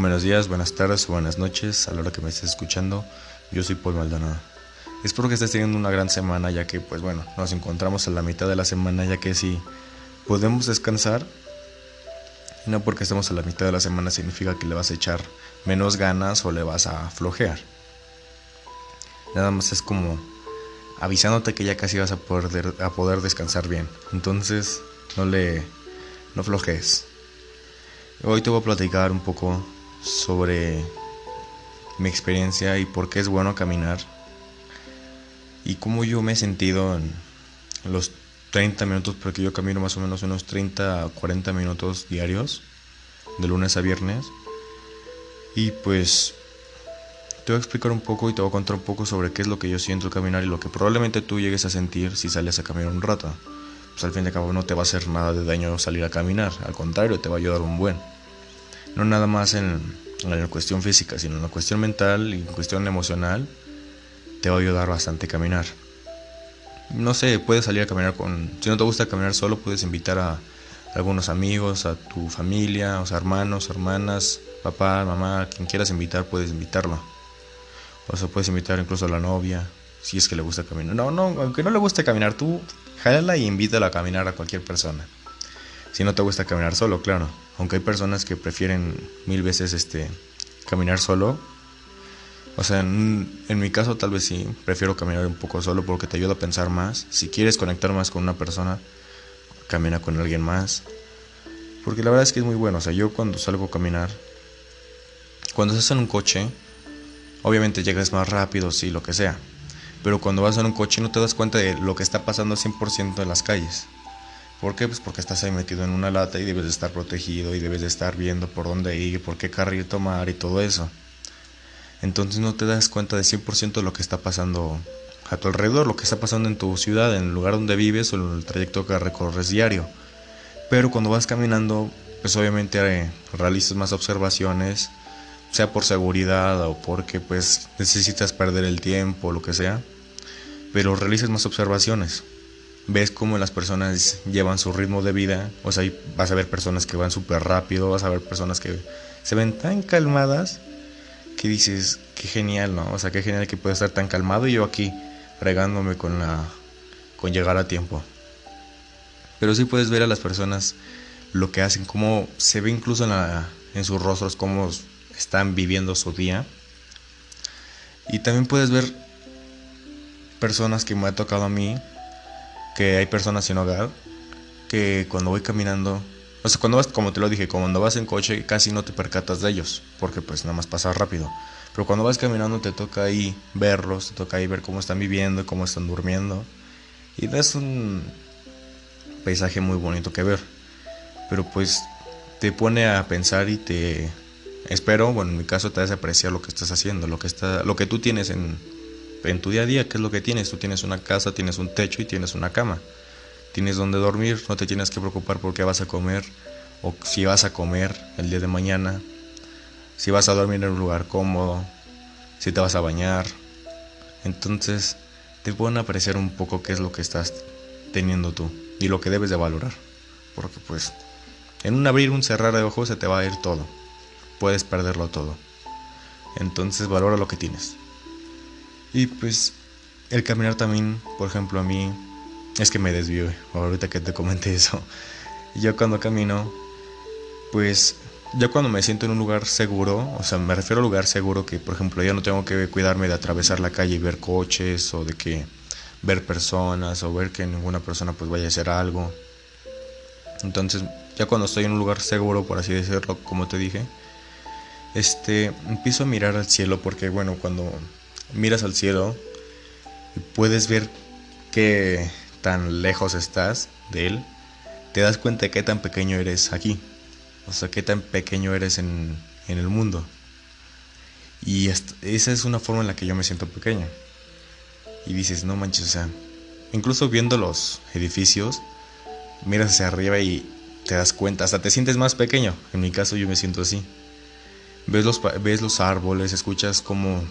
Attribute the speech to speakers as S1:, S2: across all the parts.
S1: Buenos días, buenas tardes o buenas noches a la hora que me estés escuchando. Yo soy Paul Maldonado. Espero que estés teniendo una gran semana ya que pues bueno, nos encontramos a la mitad de la semana ya que si podemos descansar, no porque estemos a la mitad de la semana significa que le vas a echar menos ganas o le vas a flojear. Nada más es como avisándote que ya casi vas a poder, a poder descansar bien. Entonces no le no flojees. Hoy te voy a platicar un poco sobre mi experiencia y por qué es bueno caminar y cómo yo me he sentido en los 30 minutos, porque yo camino más o menos unos 30 a 40 minutos diarios, de lunes a viernes. Y pues te voy a explicar un poco y te voy a contar un poco sobre qué es lo que yo siento al caminar y lo que probablemente tú llegues a sentir si sales a caminar un rato. Pues al fin y al cabo no te va a hacer nada de daño salir a caminar, al contrario, te va a ayudar un buen no nada más en, la cuestión física, sino en la cuestión mental y en cuestión emocional, te va a ayudar bastante a caminar. No sé, puedes salir a caminar con... Si no te gusta caminar solo, puedes invitar a algunos amigos, a tu familia, o sea, hermanos, hermanas, papá, mamá, quien quieras invitar, puedes invitarlo. O sea, puedes invitar incluso a la novia, si es que le gusta caminar. No, no, aunque no le guste caminar, tú jálala y invítala a caminar a cualquier persona. Si no te gusta caminar solo, claro. Aunque hay personas que prefieren mil veces este caminar solo. O sea, en, mi caso tal vez sí, prefiero caminar un poco solo porque te ayuda a pensar más. Si quieres conectar más con una persona, camina con alguien más. Porque la verdad es que es muy bueno. O sea, yo cuando salgo a caminar, cuando estás en un coche, obviamente llegas más rápido, sí, lo que sea. Pero cuando vas en un coche no te das cuenta de lo que está pasando 100% en las calles. ¿Por qué? Pues porque estás ahí metido en una lata y debes de estar protegido y debes de estar viendo por dónde ir, por qué carril tomar y todo eso. Entonces no te das cuenta de 100% de lo que está pasando a tu alrededor, lo que está pasando en tu ciudad, en el lugar donde vives o en el trayecto que recorres diario. Pero cuando vas caminando, pues obviamente eh, realizas más observaciones, sea por seguridad o porque pues necesitas perder el tiempo lo que sea, pero realizas más observaciones ves cómo las personas llevan su ritmo de vida. O sea, vas a ver personas que van súper rápido, vas a ver personas que se ven tan calmadas que dices, qué genial, ¿no? O sea, qué genial que pueda estar tan calmado y yo aquí regándome con la con llegar a tiempo. Pero sí puedes ver a las personas lo que hacen, cómo se ve incluso en, la, en sus rostros, cómo están viviendo su día. Y también puedes ver personas que me ha tocado a mí que hay personas sin hogar que cuando voy caminando, o sea, cuando vas, como te lo dije, cuando vas en coche casi no te percatas de ellos, porque pues nada más pasas rápido. Pero cuando vas caminando te toca ahí verlos, te toca ahí ver cómo están viviendo, cómo están durmiendo. Y es un paisaje muy bonito que ver. Pero pues te pone a pensar y te espero, bueno, en mi caso te hace apreciar lo que estás haciendo, lo que está lo que tú tienes en en tu día a día, ¿qué es lo que tienes? Tú tienes una casa, tienes un techo y tienes una cama. Tienes donde dormir, no te tienes que preocupar por qué vas a comer o si vas a comer el día de mañana, si vas a dormir en un lugar cómodo, si te vas a bañar. Entonces, te pueden apreciar un poco qué es lo que estás teniendo tú y lo que debes de valorar. Porque pues en un abrir, un cerrar de ojos se te va a ir todo. Puedes perderlo todo. Entonces valora lo que tienes. Y pues el caminar también, por ejemplo, a mí es que me desvío, ahorita que te comenté eso. Yo cuando camino, pues yo cuando me siento en un lugar seguro, o sea, me refiero a lugar seguro que, por ejemplo, ya no tengo que cuidarme de atravesar la calle y ver coches o de que ver personas o ver que ninguna persona pues vaya a hacer algo. Entonces, ya cuando estoy en un lugar seguro, por así decirlo, como te dije, este, empiezo a mirar al cielo porque, bueno, cuando miras al cielo y puedes ver qué tan lejos estás de él, te das cuenta de qué tan pequeño eres aquí. O sea, qué tan pequeño eres en, en el mundo. Y esa es una forma en la que yo me siento pequeño. Y dices, no manches, o sea, incluso viendo los edificios, miras hacia arriba y te das cuenta, hasta te sientes más pequeño. En mi caso yo me siento así. Ves los, ves los árboles, escuchas cómo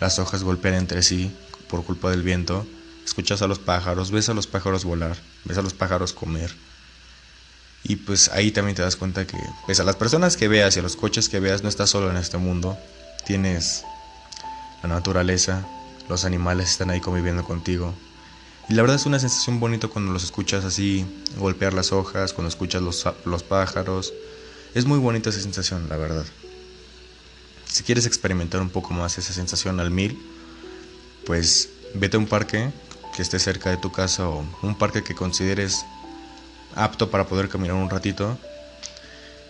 S1: las hojas golpean entre sí por culpa del viento, escuchas a los pájaros, ves a los pájaros volar, ves a los pájaros comer. Y pues ahí también te das cuenta que, pues a las personas que veas y a los coches que veas, no estás solo en este mundo. Tienes la naturaleza, los animales están ahí conviviendo contigo. Y la verdad es una sensación bonita cuando los escuchas así, golpear las hojas, cuando escuchas los, los pájaros. Es muy bonita esa sensación, la verdad. Si quieres experimentar un poco más esa sensación al mil, pues vete a un parque que esté cerca de tu casa o un parque que consideres apto para poder caminar un ratito.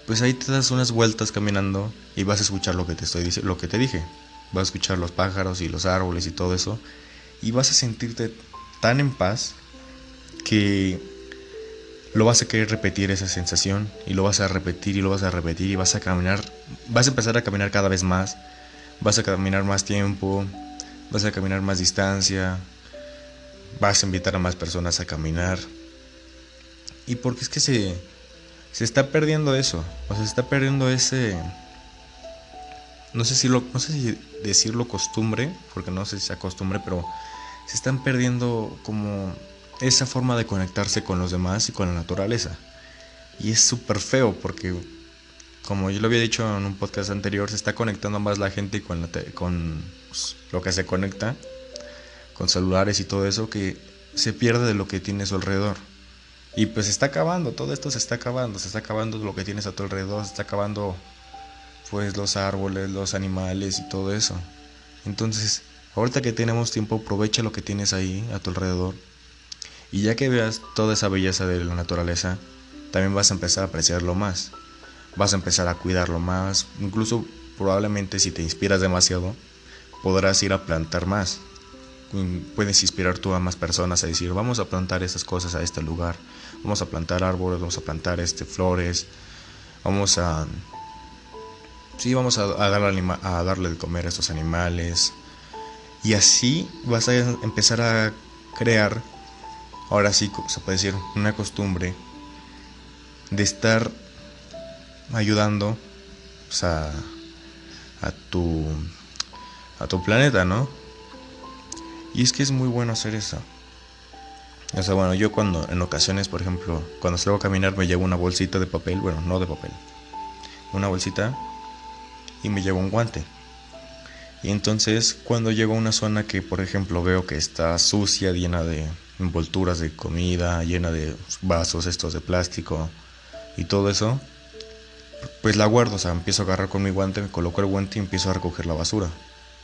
S1: Pues ahí te das unas vueltas caminando y vas a escuchar lo que te estoy lo que te dije. Vas a escuchar los pájaros y los árboles y todo eso y vas a sentirte tan en paz que lo vas a querer repetir esa sensación y lo vas a repetir y lo vas a repetir y vas a caminar, vas a empezar a caminar cada vez más, vas a caminar más tiempo, vas a caminar más distancia, vas a invitar a más personas a caminar. Y porque es que se, se está perdiendo eso, o sea, se está perdiendo ese, no sé si lo, no sé si decirlo costumbre, porque no sé si sea costumbre, pero se están perdiendo como esa forma de conectarse con los demás y con la naturaleza. Y es súper feo porque, como yo lo había dicho en un podcast anterior, se está conectando más la gente con, pues, lo que se conecta, con celulares y todo eso, que se pierde de lo que tiene a su alrededor. Y pues se está acabando, todo esto se está acabando, se está acabando lo que tienes a tu alrededor, se está acabando pues los árboles, los animales y todo eso. Entonces, ahorita que tenemos tiempo, aprovecha lo que tienes ahí a tu alrededor y ya que veas toda esa belleza de la naturaleza, también vas a empezar a apreciarlo más. Vas a empezar a cuidarlo más. Incluso probablemente si te inspiras demasiado, podrás ir a plantar más. Mm, puedes inspirar tú a más personas a decir, vamos a plantar estas cosas a este lugar. Vamos a plantar árboles, vamos a plantar este, flores. Vamos a... Sí, vamos a, darle, a darle de comer a estos animales. Y así vas a empezar a crear ahora sí se puede decir una costumbre de estar ayudando a, a, tu a tu planeta, ¿no? Y es que es muy bueno hacer eso. O sea, bueno, yo cuando en ocasiones, por ejemplo, cuando salgo a caminar me llevo una bolsita de papel, bueno, no de papel, una bolsita y me llevo un guante. Y entonces cuando llego a una zona que, por ejemplo, veo que está sucia, llena de envolturas de comida, llena de vasos estos de plástico y todo eso, pues la guardo, o sea, empiezo a agarrar con mi guante, me coloco el guante y empiezo a recoger la basura.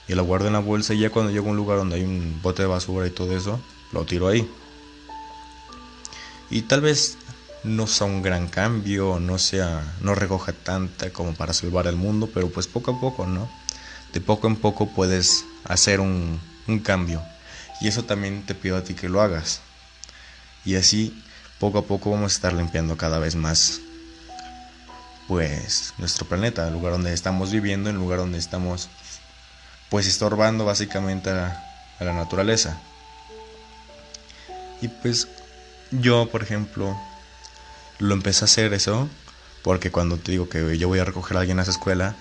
S1: Y la guardo en la bolsa y ya cuando llego a un lugar donde hay un bote de basura y todo eso, lo tiro ahí. Y tal vez no sea un gran cambio, no sea, no recoja tanta como para salvar el mundo, pero pues poco a poco, ¿no? De poco en poco puedes hacer un, un cambio. Y eso también te pido a ti que lo hagas. Y así, poco a poco vamos a estar limpiando cada vez más pues nuestro planeta, el lugar donde estamos viviendo, el lugar donde estamos pues estorbando básicamente a, la naturaleza. Y pues yo, por ejemplo, lo empecé a hacer eso porque cuando te digo que yo voy a recoger a alguien a esa escuela,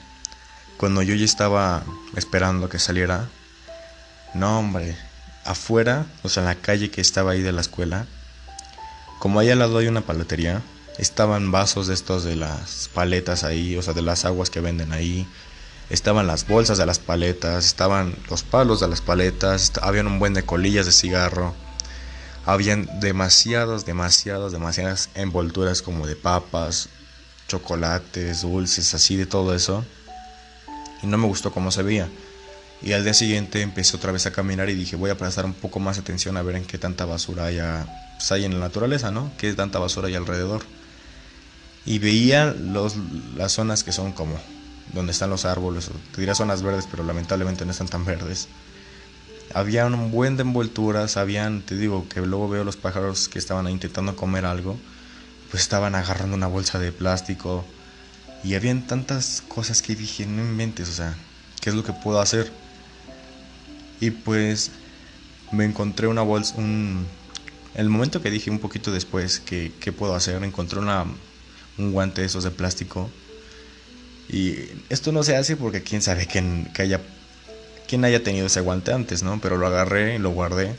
S1: cuando yo ya estaba esperando que saliera, no hombre, afuera, o sea, en la calle que estaba ahí de la escuela, como ahí al lado hay una paletería, estaban vasos de estos de las paletas ahí, o sea, de las aguas que venden ahí, estaban las bolsas de las paletas, estaban los palos de las paletas, habían un buen de colillas de cigarro, habían demasiados, demasiados, demasiadas envolturas como de papas, chocolates, dulces, así de todo eso. Y no me gustó cómo se veía. Y al día siguiente empecé otra vez a caminar y dije, voy a prestar un poco más atención a ver en qué tanta basura pues, hay en la naturaleza, ¿no? Qué tanta basura hay alrededor. Y veía los, las zonas que son como donde están los árboles, te diría zonas verdes, pero lamentablemente no están tan verdes. Había un buen de envolturas, habían, te digo, que luego veo los pájaros que estaban intentando comer algo, pues estaban agarrando una bolsa de plástico. Y habían tantas cosas que dije, no inventes, o sea, ¿qué es lo que puedo hacer? Y pues me encontré una bolsa, un... El momento que dije un poquito después que qué puedo hacer, encontré una, un guante de esos de plástico. Y esto no se hace porque quién sabe quién, que haya, quién haya tenido ese guante antes, ¿no? Pero lo agarré y lo guardé,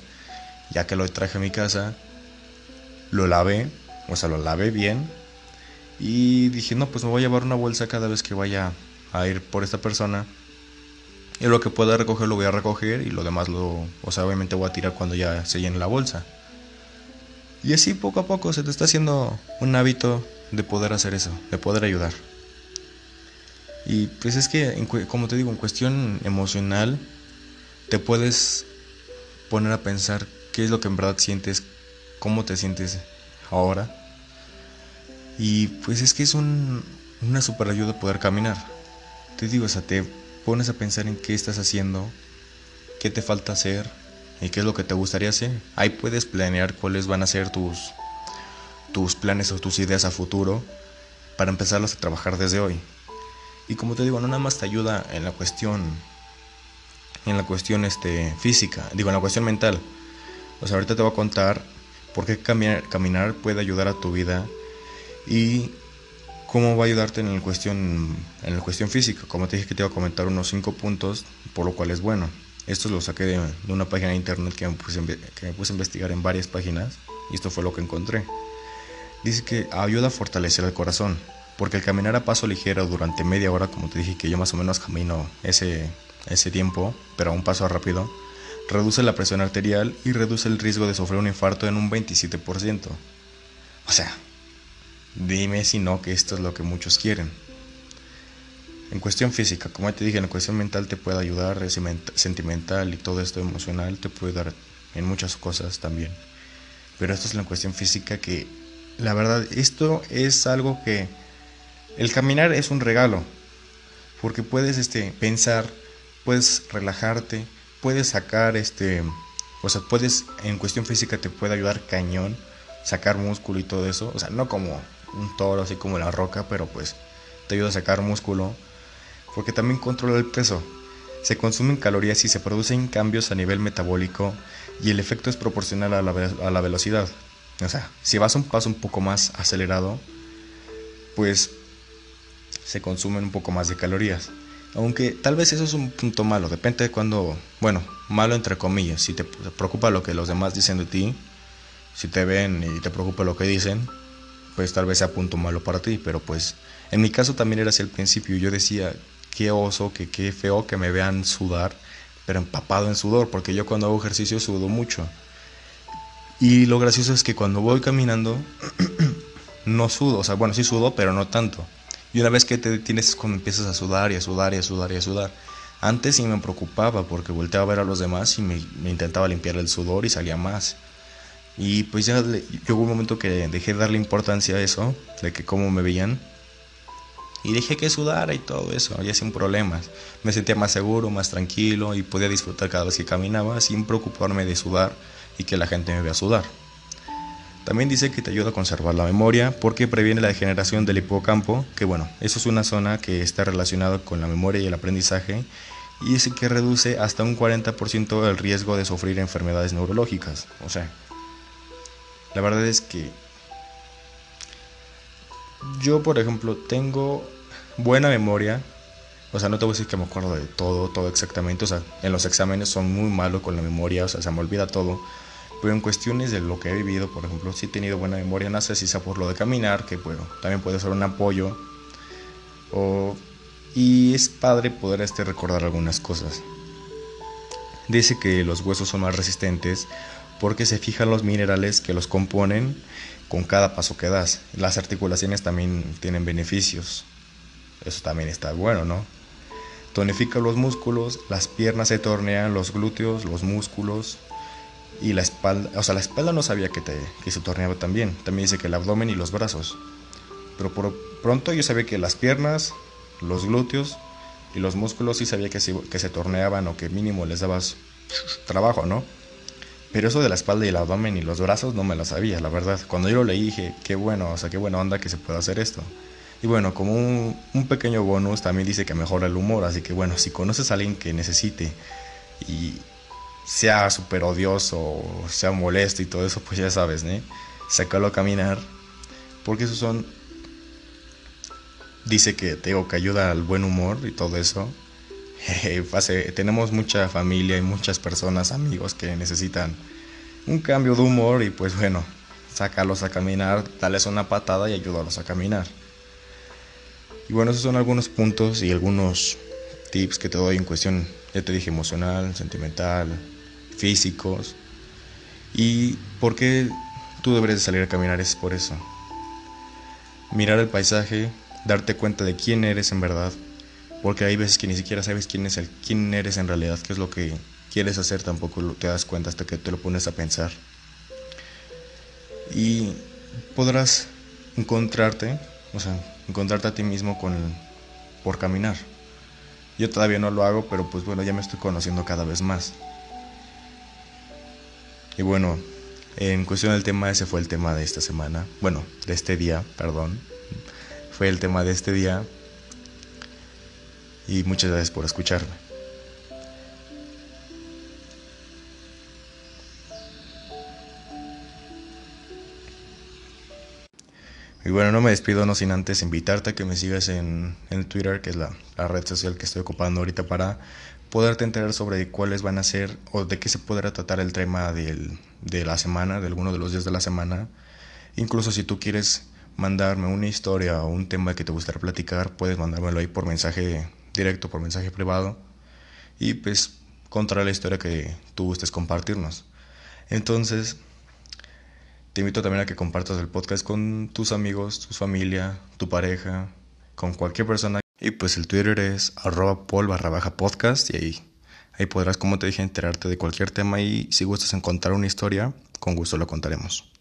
S1: ya que lo traje a mi casa, lo lavé, o sea, lo lavé bien, Y dije, no, pues me voy a llevar una bolsa cada vez que vaya a ir por esta persona. Y lo que pueda recoger lo voy a recoger y lo demás lo, o sea, obviamente voy a tirar cuando ya se llene la bolsa. Y así poco a poco se te está haciendo un hábito de poder hacer eso, de poder ayudar. Y pues es que, como te digo, en cuestión emocional, te puedes poner a pensar qué es lo que en verdad sientes, cómo te sientes ahora. Y pues es que es un, una super ayuda poder caminar. Te digo, o sea, te pones a pensar en qué estás haciendo, qué te falta hacer y qué es lo que te gustaría hacer. Ahí puedes planear cuáles van a ser tus, tus planes o tus ideas a futuro para empezarlos a trabajar desde hoy. Y como te digo, no nada más te ayuda en la cuestión en la cuestión este física, digo en la cuestión mental. O sea, ahorita te voy a contar por qué caminar, caminar puede ayudar a tu vida y cómo va a ayudarte en la cuestión en la cuestión física. Como te dije que te iba a comentar unos 5 puntos, por lo cual es bueno. Esto lo saqué de, una página de internet que me, puse, que me puse a investigar en varias páginas y esto fue lo que encontré. Dice que ayuda a fortalecer el corazón, porque el caminar a paso ligero durante media hora, como te dije que yo más o menos camino ese, ese tiempo, pero a un paso rápido, reduce la presión arterial y reduce el riesgo de sufrir un infarto en un 27%. O sea, dime si no que esto es lo que muchos quieren. En cuestión física, como te dije, en cuestión mental te puede ayudar, sentimental y todo esto emocional te puede dar en muchas cosas también. Pero esto es la cuestión física que, la verdad, esto es algo que el caminar es un regalo, porque puedes este, pensar, puedes relajarte, puedes sacar, este, o sea, puedes, en cuestión física te puede ayudar cañón, sacar músculo y todo eso, o sea, no como un toro, así como la roca, pero pues te ayuda a sacar músculo, porque también controla el peso. Se consumen calorías y se producen cambios a nivel metabólico y el efecto es proporcional a la, a la velocidad. O sea, si vas a un paso un poco más acelerado, pues se consumen un poco más de calorías. Aunque tal vez eso es un punto malo, depende de cuando, bueno, malo entre comillas, si te preocupa lo que los demás dicen de ti, si te ven y te preocupa lo que dicen, pues tal vez sea punto malo para ti, pero pues en mi caso también era así al principio, yo decía, qué oso, que qué feo que me vean sudar, pero empapado en sudor, porque yo cuando hago ejercicio sudo mucho. Y lo gracioso es que cuando voy caminando, no sudo, o sea, bueno, sí sudo, pero no tanto. Y una vez que te detienes es cuando empiezas a sudar y a sudar y a sudar y a sudar. Antes sí me preocupaba porque volteaba a ver a los demás y me, me intentaba limpiar el sudor y salía más. Y pues ya hubo un momento que dejé de darle importancia a eso, de que cómo me veían. Y dejé que sudara y todo eso, ya sin problemas. Me sentía más seguro, más tranquilo y podía disfrutar cada vez que caminaba sin preocuparme de sudar y que la gente me vea sudar. También dice que te ayuda a conservar la memoria porque previene la degeneración del hipocampo, que bueno, eso es una zona que está relacionada con la memoria y el aprendizaje y dice que reduce hasta un 40% el riesgo de sufrir enfermedades neurológicas. O sea, la verdad es que yo, por ejemplo, tengo buena memoria. O sea, no te voy a decir que me acuerdo de todo, todo exactamente. O sea, en los exámenes son muy malos con la memoria, o sea, se me olvida todo. Pero en cuestiones de lo que he vivido, por ejemplo, sí he tenido buena memoria. No sé si por lo de caminar, que bueno, también puede ser un apoyo. O, y es padre poder este, recordar algunas cosas. Dice que los huesos son más resistentes porque se fijan los minerales que los componen con cada paso que das. Las articulaciones también tienen beneficios. Eso también está bueno, ¿no? Tonifica los músculos, las piernas se tornean, los glúteos, los músculos y la espalda. O sea, la espalda no sabía que, se torneaba también. También dice que el abdomen y los brazos. Pero por pronto yo sabía que las piernas, los glúteos y los músculos sí sabía que se, que se torneaban o que mínimo les dabas trabajo, ¿no? Pero eso de la espalda y el abdomen y los brazos no me lo sabía, la verdad. Cuando yo lo leí dije, qué bueno, o sea, qué buena onda que se pueda hacer esto. Y bueno, como un, pequeño bonus también dice que mejora el humor, así que bueno, si conoces a alguien que necesite y sea súper odioso o sea molesto y todo eso, pues ya sabes, ¿no? Sácalo a caminar, porque esos son... Dice que, te que ayuda al buen humor y todo eso tenemos mucha familia y muchas personas, amigos que necesitan un cambio de humor y pues bueno, sácalos a caminar, dales una patada y ayúdalos a caminar. Y bueno, esos son algunos puntos y algunos tips que te doy en cuestión, ya te dije, emocional, sentimental, físicos. Y por qué tú deberías salir a caminar es por eso. Mirar el paisaje, darte cuenta de quién eres en verdad, porque hay veces que ni siquiera sabes quién es el quién eres en realidad, qué es lo que quieres hacer, tampoco te das cuenta hasta que te lo pones a pensar. Y podrás encontrarte, o sea, encontrarte a ti mismo con por caminar. Yo todavía no lo hago, pero pues bueno, ya me estoy conociendo cada vez más. Y bueno, en cuestión del tema, ese fue el tema de esta semana. Bueno, de este día, perdón. Fue el tema de este día. Y muchas gracias por escucharme. Y bueno, no me despido no sin antes invitarte a que me sigas en, en Twitter, que es la, la, red social que estoy ocupando ahorita para poderte enterar sobre cuáles van a ser o de qué se podrá tratar el tema del, de la semana, de alguno de los días de la semana. Incluso si tú quieres mandarme una historia o un tema que te gustaría platicar, puedes mandármelo ahí por mensaje directo, por mensaje privado. Y pues contar la historia que tú gustes compartirnos. Entonces, te invito también a que compartas el podcast con tus amigos, tu familia, tu pareja, con cualquier persona. Y pues el Twitter es arroba pol barra baja podcast y ahí, ahí podrás, como te dije, enterarte de cualquier tema y si gustas encontrar una historia, con gusto lo contaremos.